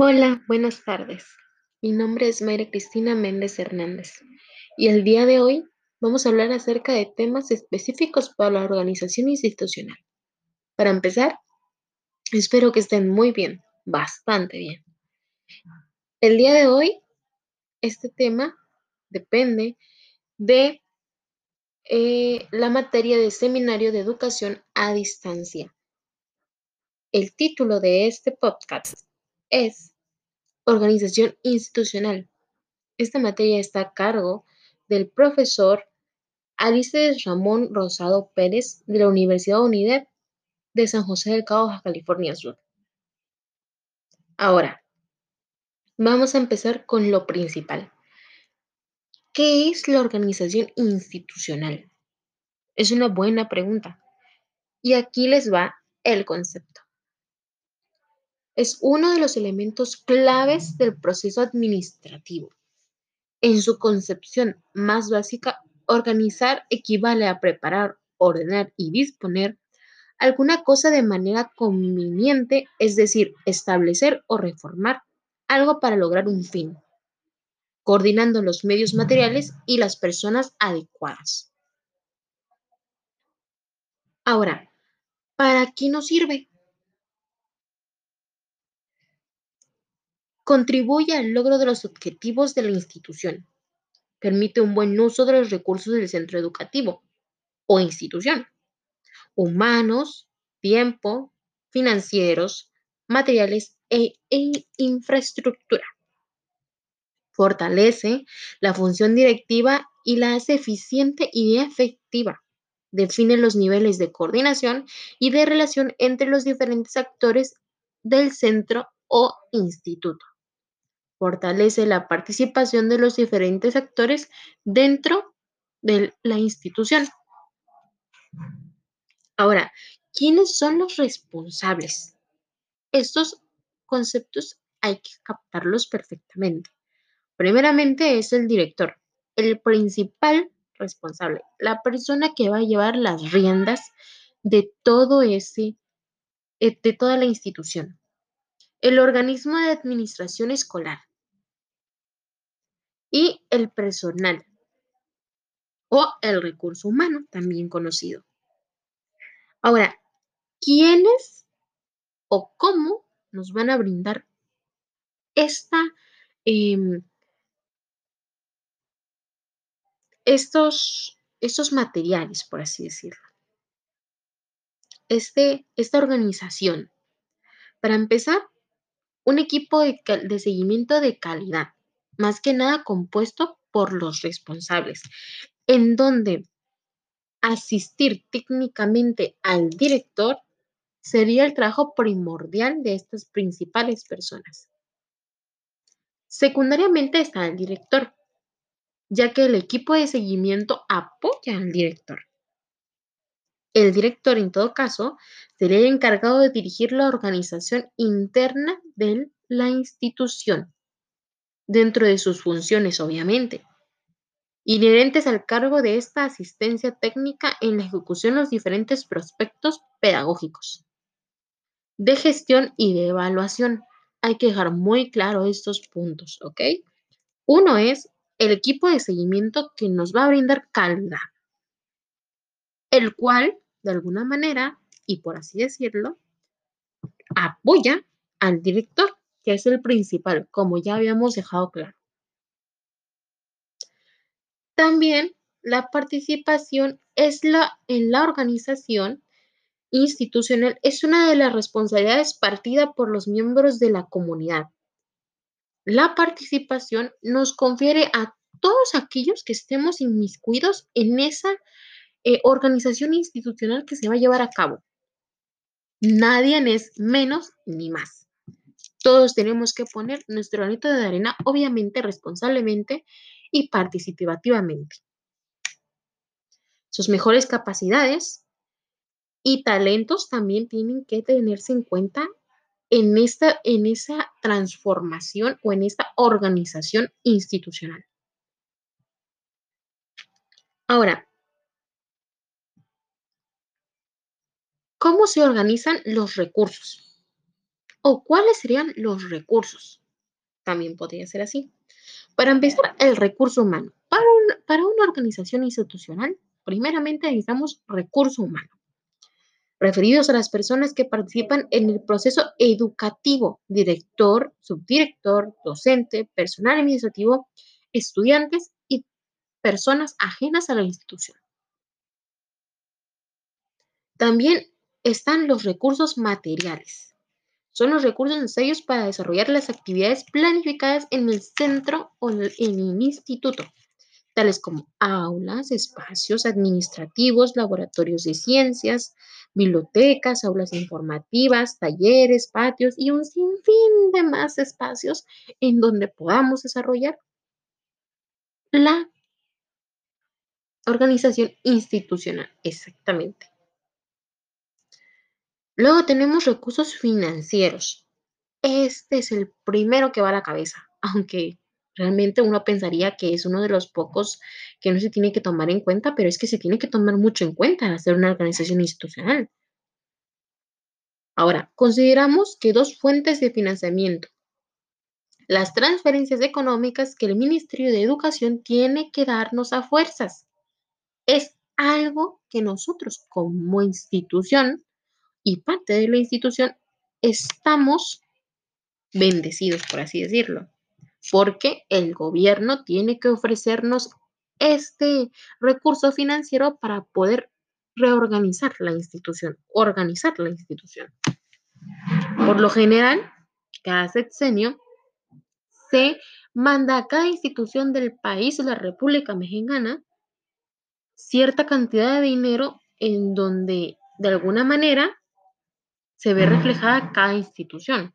Hola, buenas tardes. Mi nombre es Mayra Cristina Méndez Hernández y el día de hoy vamos a hablar acerca de temas específicos para la organización institucional. Para empezar, espero que estén muy bien, bastante bien. El día de hoy, este tema depende de eh, la materia de seminario de educación a distancia. El título de este podcast es Organización institucional. Esta materia está a cargo del profesor Alices Ramón Rosado Pérez de la Universidad UNIDEP de San José del Cabo, California Sur. Ahora, vamos a empezar con lo principal. ¿Qué es la organización institucional? Es una buena pregunta. Y aquí les va el concepto es uno de los elementos claves del proceso administrativo. En su concepción más básica, organizar equivale a preparar, ordenar y disponer alguna cosa de manera conveniente, es decir, establecer o reformar algo para lograr un fin, coordinando los medios materiales y las personas adecuadas. Ahora, ¿para qué nos sirve? Contribuye al logro de los objetivos de la institución. Permite un buen uso de los recursos del centro educativo o institución, humanos, tiempo, financieros, materiales e, e infraestructura. Fortalece la función directiva y la hace eficiente y efectiva. Define los niveles de coordinación y de relación entre los diferentes actores del centro o instituto fortalece la participación de los diferentes actores dentro de la institución. Ahora, ¿quiénes son los responsables? Estos conceptos hay que captarlos perfectamente. Primeramente es el director, el principal responsable, la persona que va a llevar las riendas de todo ese, eh, de toda la institución. El organismo de administración escolar, y el personal o el recurso humano, también conocido. Ahora, ¿quiénes o cómo nos van a brindar esta, em, estos, estos materiales, por así decirlo? Este, esta organización. Para empezar, un equipo de, de seguimiento de calidad más que nada compuesto por los responsables, en donde asistir técnicamente al director sería el trabajo primordial de estas principales personas. Secundariamente está el director, ya que el equipo de seguimiento apoya al director. El director, en todo caso, sería el encargado de dirigir la organización interna de la institución dentro de sus funciones, obviamente, inherentes al cargo de esta asistencia técnica en la ejecución de los diferentes prospectos pedagógicos, de gestión y de evaluación. Hay que dejar muy claro estos puntos, ¿ok? Uno es el equipo de seguimiento que nos va a brindar calidad, el cual, de alguna manera, y por así decirlo, apoya al director que es el principal, como ya habíamos dejado claro. También la participación es la, en la organización institucional es una de las responsabilidades partida por los miembros de la comunidad. La participación nos confiere a todos aquellos que estemos inmiscuidos en esa eh, organización institucional que se va a llevar a cabo. Nadie es menos ni más. Todos tenemos que poner nuestro granito de arena, obviamente responsablemente y participativamente. Sus mejores capacidades y talentos también tienen que tenerse en cuenta en, esta, en esa transformación o en esta organización institucional. Ahora, ¿cómo se organizan los recursos? ¿O cuáles serían los recursos? También podría ser así. Para empezar, el recurso humano. Para, para una organización institucional, primeramente necesitamos recurso humano referidos a las personas que participan en el proceso educativo, director, subdirector, docente, personal administrativo, estudiantes y personas ajenas a la institución. También están los recursos materiales. Son los recursos necesarios para desarrollar las actividades planificadas en el centro o en el instituto tales como aulas, espacios administrativos, laboratorios de ciencias, bibliotecas, aulas informativas, talleres, patios y un sinfín de más espacios en donde podamos desarrollar la organización institucional. Exactamente. Luego tenemos recursos financieros. Este es el primero que va a la cabeza, aunque Realmente uno pensaría que es uno de los pocos que no se tiene que tomar en cuenta, pero es que se tiene que tomar mucho en cuenta al hacer una organización institucional. Ahora, consideramos que dos fuentes de financiamiento. Las transferencias económicas que el Ministerio de Educación tiene que darnos a fuerzas. Es algo que nosotros como institución y parte de la institución estamos bendecidos, por así decirlo porque el gobierno tiene que ofrecernos este recurso financiero para poder reorganizar la institución, organizar la institución. Por lo general, cada sexenio se manda a cada institución del país la República Mexicana cierta cantidad de dinero en donde de alguna manera se ve reflejada cada institución.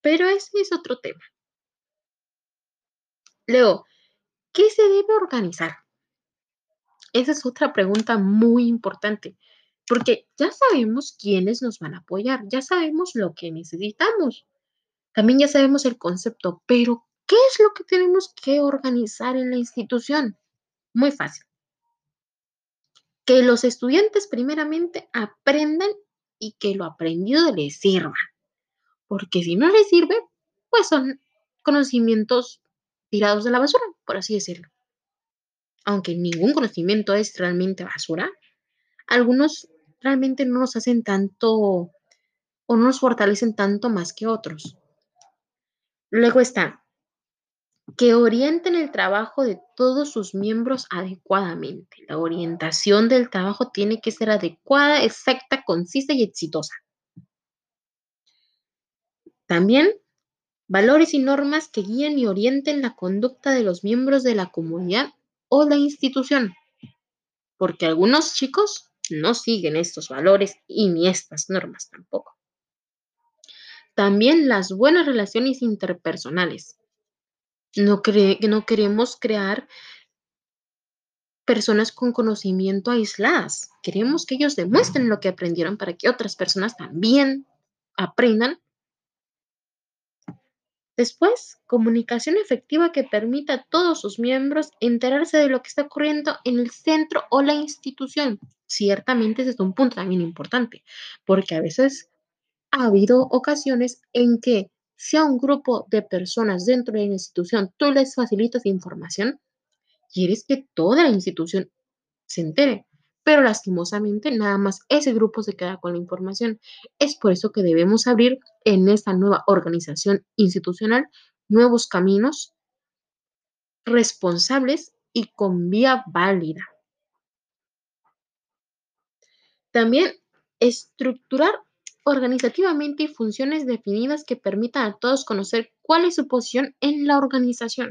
Pero ese es otro tema. Leo, ¿qué se debe organizar? Esa es otra pregunta muy importante, porque ya sabemos quiénes nos van a apoyar, ya sabemos lo que necesitamos, también ya sabemos el concepto, pero ¿qué es lo que tenemos que organizar en la institución? Muy fácil. Que los estudiantes primeramente aprendan y que lo aprendido les sirva porque si no les sirve, pues son conocimientos tirados de la basura, por así decirlo. Aunque ningún conocimiento es realmente basura, algunos realmente no nos hacen tanto o no nos fortalecen tanto más que otros. Luego está que orienten el trabajo de todos sus miembros adecuadamente. La orientación del trabajo tiene que ser adecuada, exacta, concisa y exitosa. También, valores y normas que guíen y orienten la conducta de los miembros de la comunidad o la institución, porque algunos chicos no siguen estos valores y ni estas normas tampoco. También las buenas relaciones interpersonales. No, no queremos crear personas con conocimiento aisladas. Queremos que ellos demuestren lo que aprendieron para que otras personas también aprendan Después, comunicación efectiva que permita a todos sus miembros enterarse de lo que está ocurriendo en el centro o la institución. Ciertamente ese es un punto también importante, porque a veces ha habido ocasiones en que si a un grupo de personas dentro de la institución tú les facilitas información, quieres que toda la institución se entere pero lastimosamente nada más ese grupo se queda con la información. Es por eso que debemos abrir en esta nueva organización institucional nuevos caminos responsables y con vía válida. También estructurar organizativamente funciones definidas que permitan a todos conocer cuál es su posición en la organización,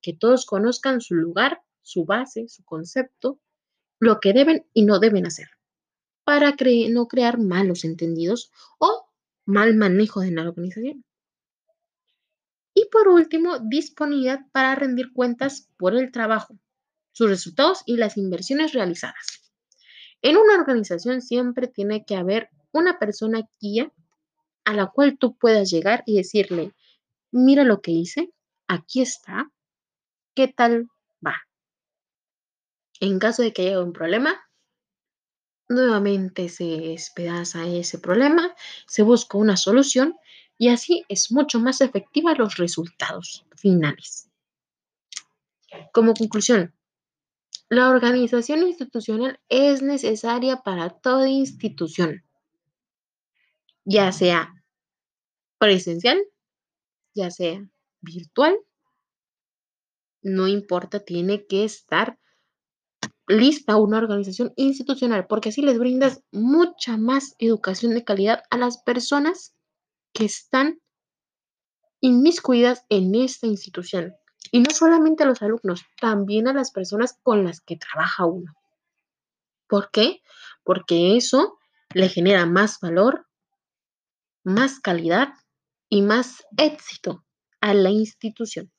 que todos conozcan su lugar, su base, su concepto, lo que deben y no deben hacer, para no crear malos entendidos o mal manejo de la organización. Y por último, disponibilidad para rendir cuentas por el trabajo, sus resultados y las inversiones realizadas. En una organización siempre tiene que haber una persona guía a la cual tú puedas llegar y decirle, mira lo que hice, aquí está, ¿qué tal va? En caso de que haya un problema, Nuevamente se despedaza ese problema, se busca una solución y así es mucho más efectiva los resultados finales. Como conclusión, la organización institucional es necesaria para toda institución, ya sea presencial, ya sea virtual, no importa, tiene que estar lista una organización institucional, porque así les brindas mucha más educación de calidad a las personas que están inmiscuidas en esta institución. Y no solamente a los alumnos, también a las personas con las que trabaja uno. ¿Por qué? Porque eso le genera más valor, más calidad y más éxito a la institución.